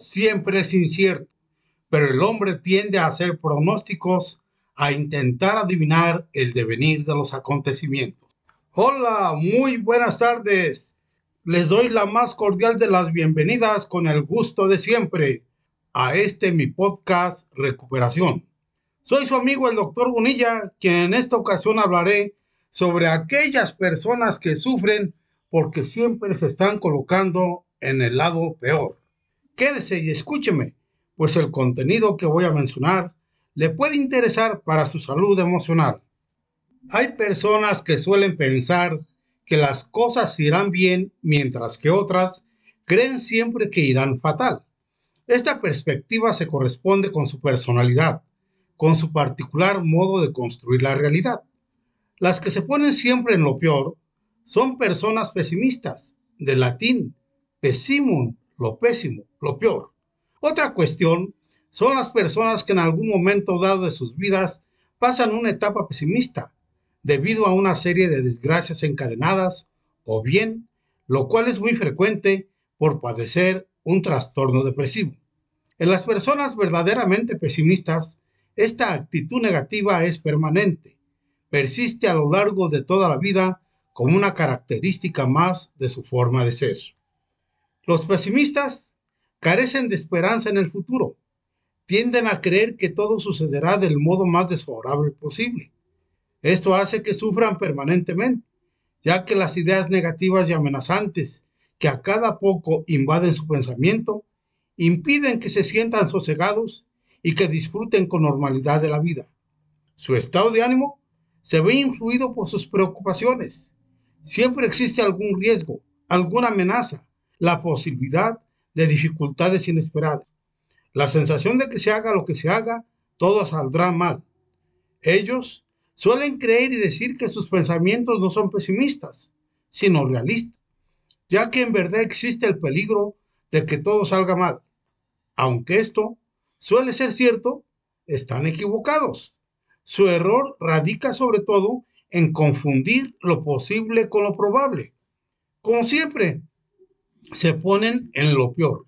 Siempre es incierto, pero el hombre tiende a hacer pronósticos, a intentar adivinar el devenir de los acontecimientos. Hola, muy buenas tardes. Les doy la más cordial de las bienvenidas con el gusto de siempre a este mi podcast Recuperación. Soy su amigo el doctor Bonilla, quien en esta ocasión hablaré sobre aquellas personas que sufren porque siempre se están colocando en el lado peor. Quédese y escúcheme, pues el contenido que voy a mencionar le puede interesar para su salud emocional. Hay personas que suelen pensar que las cosas irán bien mientras que otras creen siempre que irán fatal. Esta perspectiva se corresponde con su personalidad, con su particular modo de construir la realidad. Las que se ponen siempre en lo peor son personas pesimistas, de latín, pessimum, lo pésimo, lo peor. Otra cuestión son las personas que en algún momento dado de sus vidas pasan una etapa pesimista debido a una serie de desgracias encadenadas o bien, lo cual es muy frecuente, por padecer un trastorno depresivo. En las personas verdaderamente pesimistas, esta actitud negativa es permanente, persiste a lo largo de toda la vida como una característica más de su forma de ser. Los pesimistas carecen de esperanza en el futuro. Tienden a creer que todo sucederá del modo más desfavorable posible. Esto hace que sufran permanentemente, ya que las ideas negativas y amenazantes que a cada poco invaden su pensamiento impiden que se sientan sosegados y que disfruten con normalidad de la vida. Su estado de ánimo se ve influido por sus preocupaciones. Siempre existe algún riesgo, alguna amenaza, la posibilidad de dificultades inesperadas. La sensación de que se haga lo que se haga, todo saldrá mal. Ellos suelen creer y decir que sus pensamientos no son pesimistas, sino realistas, ya que en verdad existe el peligro de que todo salga mal. Aunque esto suele ser cierto, están equivocados. Su error radica sobre todo en confundir lo posible con lo probable. Como siempre, se ponen en lo peor.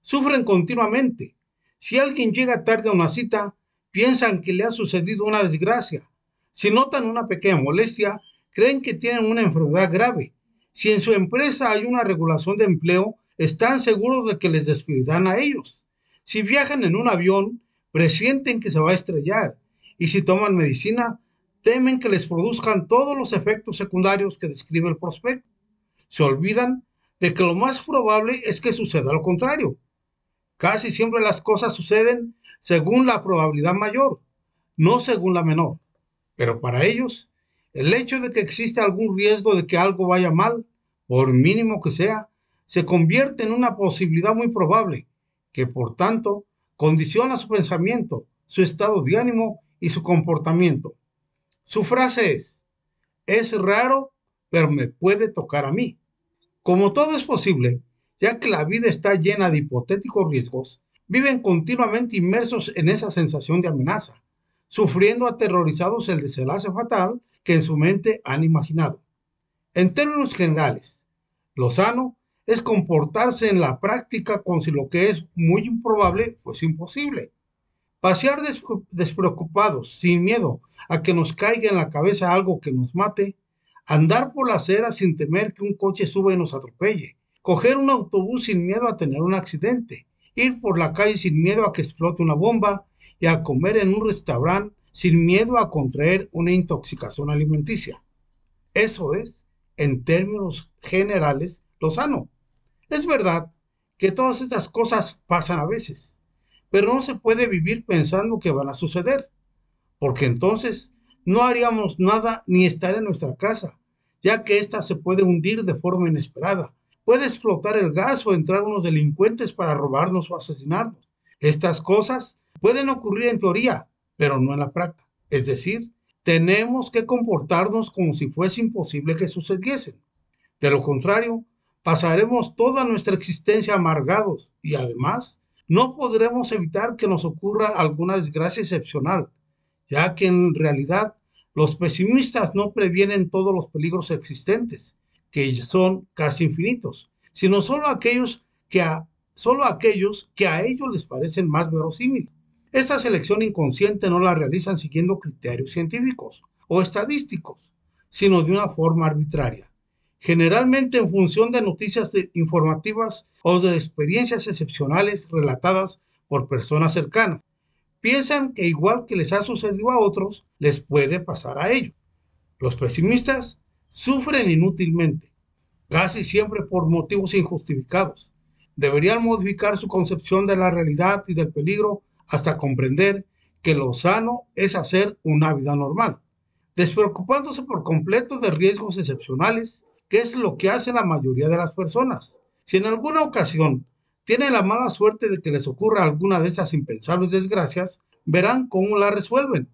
Sufren continuamente. Si alguien llega tarde a una cita, piensan que le ha sucedido una desgracia. Si notan una pequeña molestia, creen que tienen una enfermedad grave. Si en su empresa hay una regulación de empleo, están seguros de que les despedirán a ellos. Si viajan en un avión, presienten que se va a estrellar. Y si toman medicina, temen que les produzcan todos los efectos secundarios que describe el prospecto. Se olvidan de que lo más probable es que suceda lo contrario. Casi siempre las cosas suceden según la probabilidad mayor, no según la menor. Pero para ellos, el hecho de que existe algún riesgo de que algo vaya mal, por mínimo que sea, se convierte en una posibilidad muy probable, que por tanto condiciona su pensamiento, su estado de ánimo y su comportamiento. Su frase es, es raro, pero me puede tocar a mí. Como todo es posible, ya que la vida está llena de hipotéticos riesgos, viven continuamente inmersos en esa sensación de amenaza, sufriendo aterrorizados el desenlace fatal que en su mente han imaginado. En términos generales, lo sano es comportarse en la práctica con si lo que es muy improbable, pues imposible. Pasear despreocupados, sin miedo a que nos caiga en la cabeza algo que nos mate, andar por la acera sin temer que un coche suba y nos atropelle, coger un autobús sin miedo a tener un accidente, ir por la calle sin miedo a que explote una bomba y a comer en un restaurante sin miedo a contraer una intoxicación alimenticia. Eso es, en términos generales, lo sano. Es verdad que todas estas cosas pasan a veces, pero no se puede vivir pensando que van a suceder, porque entonces no haríamos nada ni estar en nuestra casa, ya que ésta se puede hundir de forma inesperada. Puede explotar el gas o entrar unos delincuentes para robarnos o asesinarnos. Estas cosas pueden ocurrir en teoría, pero no en la práctica. Es decir, tenemos que comportarnos como si fuese imposible que sucediesen. De lo contrario, pasaremos toda nuestra existencia amargados y además no podremos evitar que nos ocurra alguna desgracia excepcional, ya que en realidad los pesimistas no previenen todos los peligros existentes, que son casi infinitos, sino solo aquellos que solo aquellos que a ellos les parecen más verosímiles. Esta selección inconsciente no la realizan siguiendo criterios científicos o estadísticos, sino de una forma arbitraria, generalmente en función de noticias informativas o de experiencias excepcionales relatadas por personas cercanas. Piensan que igual que les ha sucedido a otros, les puede pasar a ellos. Los pesimistas sufren inútilmente, casi siempre por motivos injustificados. Deberían modificar su concepción de la realidad y del peligro hasta comprender que lo sano es hacer una vida normal, despreocupándose por completo de riesgos excepcionales, que es lo que hace la mayoría de las personas. Si en alguna ocasión tienen la mala suerte de que les ocurra alguna de esas impensables desgracias, verán cómo la resuelven,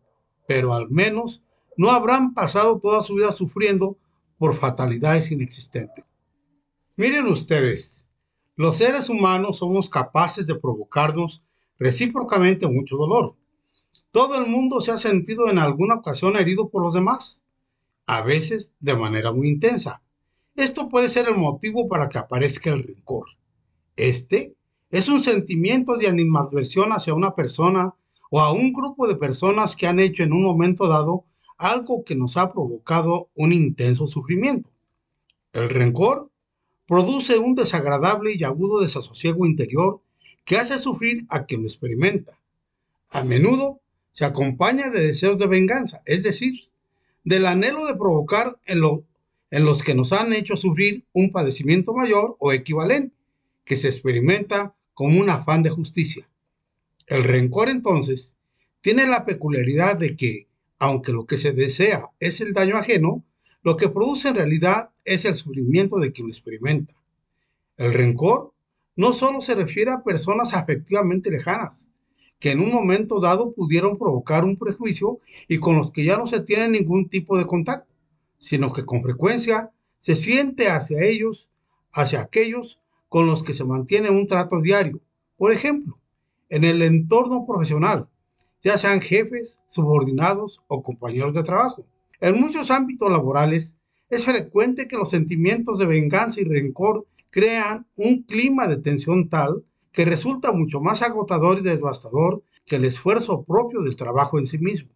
pero al menos no habrán pasado toda su vida sufriendo por fatalidades inexistentes. Miren ustedes, los seres humanos somos capaces de provocarnos recíprocamente mucho dolor. Todo el mundo se ha sentido en alguna ocasión herido por los demás, a veces de manera muy intensa. Esto puede ser el motivo para que aparezca el rencor. Este es un sentimiento de animadversión hacia una persona o a un grupo de personas que han hecho en un momento dado algo que nos ha provocado un intenso sufrimiento. El rencor produce un desagradable y agudo desasosiego interior que hace sufrir a quien lo experimenta. A menudo se acompaña de deseos de venganza, es decir, del anhelo de provocar en, en los que nos han hecho sufrir un padecimiento mayor o equivalente, que se experimenta como un afán de justicia. El rencor entonces tiene la peculiaridad de que aunque lo que se desea es el daño ajeno, lo que produce en realidad es el sufrimiento de quien lo experimenta. El rencor no solo se refiere a personas afectivamente lejanas, que en un momento dado pudieron provocar un prejuicio y con los que ya no se tiene ningún tipo de contacto, sino que con frecuencia se siente hacia ellos, hacia aquellos con los que se mantiene un trato diario. Por ejemplo, en el entorno profesional, ya sean jefes, subordinados o compañeros de trabajo. En muchos ámbitos laborales es frecuente que los sentimientos de venganza y rencor crean un clima de tensión tal que resulta mucho más agotador y devastador que el esfuerzo propio del trabajo en sí mismo.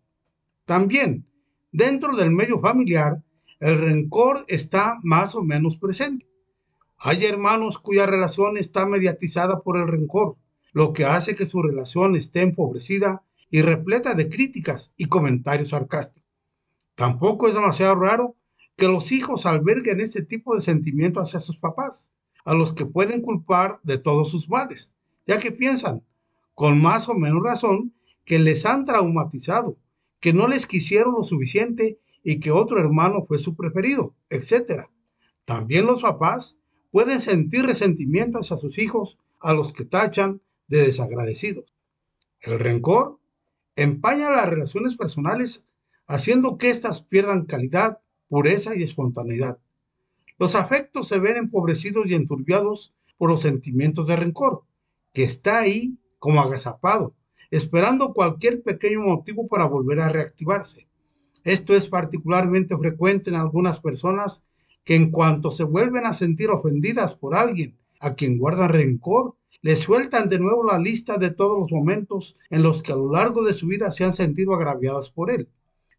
También, dentro del medio familiar, el rencor está más o menos presente. Hay hermanos cuya relación está mediatizada por el rencor, lo que hace que su relación esté empobrecida y repleta de críticas y comentarios sarcásticos. Tampoco es demasiado raro que los hijos alberguen este tipo de sentimiento hacia sus papás, a los que pueden culpar de todos sus males, ya que piensan, con más o menos razón, que les han traumatizado, que no les quisieron lo suficiente y que otro hermano fue su preferido, etc. También los papás pueden sentir resentimiento hacia sus hijos a los que tachan de desagradecidos. El rencor empaña las relaciones personales, haciendo que éstas pierdan calidad, pureza y espontaneidad. Los afectos se ven empobrecidos y enturbiados por los sentimientos de rencor, que está ahí como agazapado, esperando cualquier pequeño motivo para volver a reactivarse. Esto es particularmente frecuente en algunas personas que en cuanto se vuelven a sentir ofendidas por alguien a quien guardan rencor, le sueltan de nuevo la lista de todos los momentos en los que a lo largo de su vida se han sentido agraviadas por él,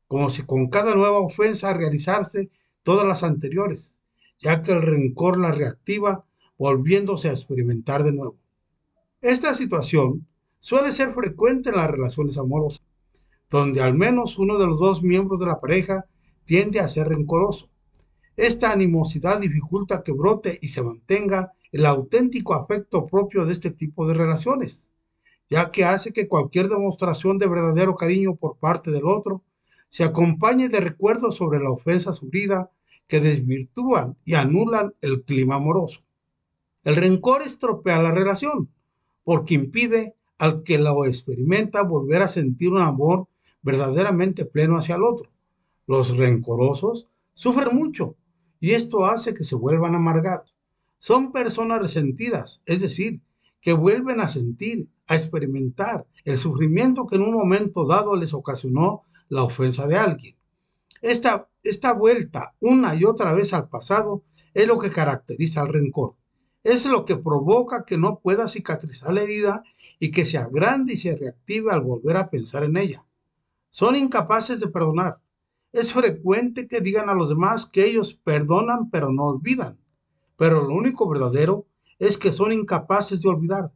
como si con cada nueva ofensa realizarse todas las anteriores, ya que el rencor la reactiva volviéndose a experimentar de nuevo. Esta situación suele ser frecuente en las relaciones amorosas, donde al menos uno de los dos miembros de la pareja tiende a ser rencoroso. Esta animosidad dificulta que brote y se mantenga el auténtico afecto propio de este tipo de relaciones, ya que hace que cualquier demostración de verdadero cariño por parte del otro se acompañe de recuerdos sobre la ofensa sufrida que desvirtúan y anulan el clima amoroso. El rencor estropea la relación porque impide al que lo experimenta volver a sentir un amor verdaderamente pleno hacia el otro. Los rencorosos sufren mucho y esto hace que se vuelvan amargados son personas resentidas, es decir, que vuelven a sentir, a experimentar el sufrimiento que en un momento dado les ocasionó la ofensa de alguien. Esta, esta vuelta una y otra vez al pasado es lo que caracteriza al rencor, es lo que provoca que no pueda cicatrizar la herida y que se agrande y se reactive al volver a pensar en ella. Son incapaces de perdonar. Es frecuente que digan a los demás que ellos perdonan pero no olvidan. Pero lo único verdadero es que son incapaces de olvidar,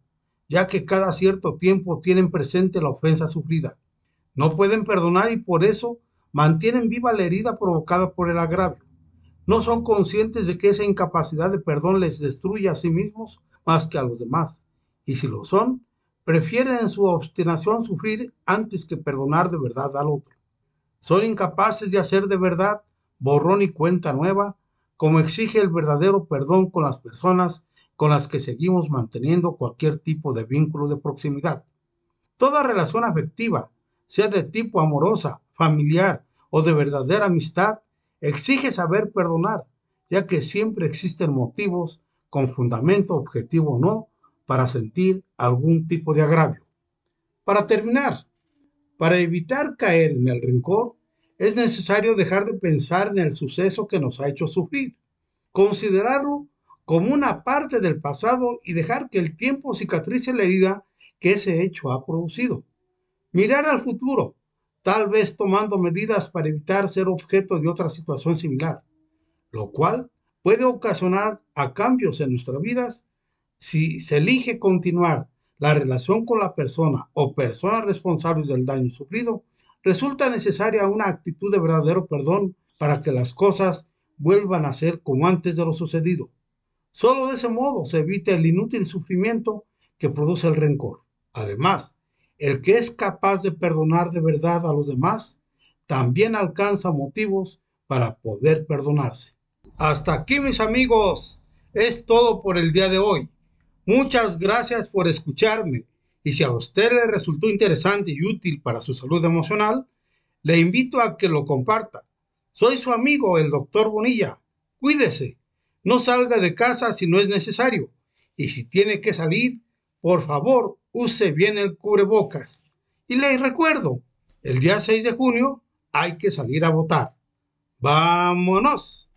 ya que cada cierto tiempo tienen presente la ofensa sufrida. No pueden perdonar y por eso mantienen viva la herida provocada por el agravio. No son conscientes de que esa incapacidad de perdón les destruye a sí mismos más que a los demás. Y si lo son, prefieren en su obstinación sufrir antes que perdonar de verdad al otro. Son incapaces de hacer de verdad borrón y cuenta nueva, como exige el verdadero perdón con las personas con las que seguimos manteniendo cualquier tipo de vínculo de proximidad. Toda relación afectiva, sea de tipo amorosa, familiar o de verdadera amistad, exige saber perdonar, ya que siempre existen motivos, con fundamento objetivo o no, para sentir algún tipo de agravio. Para terminar, para evitar caer en el rencor, es necesario dejar de pensar en el suceso que nos ha hecho sufrir, considerarlo como una parte del pasado y dejar que el tiempo cicatrice la herida que ese hecho ha producido. Mirar al futuro, tal vez tomando medidas para evitar ser objeto de otra situación similar, lo cual puede ocasionar a cambios en nuestras vidas si se elige continuar la relación con la persona o personas responsables del daño sufrido, resulta necesaria una actitud de verdadero perdón para que las cosas vuelvan a ser como antes de lo sucedido. Solo de ese modo se evita el inútil sufrimiento que produce el rencor. Además, el que es capaz de perdonar de verdad a los demás, también alcanza motivos para poder perdonarse. Hasta aquí mis amigos, es todo por el día de hoy. Muchas gracias por escucharme y si a usted le resultó interesante y útil para su salud emocional, le invito a que lo comparta. Soy su amigo, el doctor Bonilla. Cuídese, no salga de casa si no es necesario y si tiene que salir, por favor, use bien el cubrebocas. Y les recuerdo, el día 6 de junio hay que salir a votar. ¡Vámonos!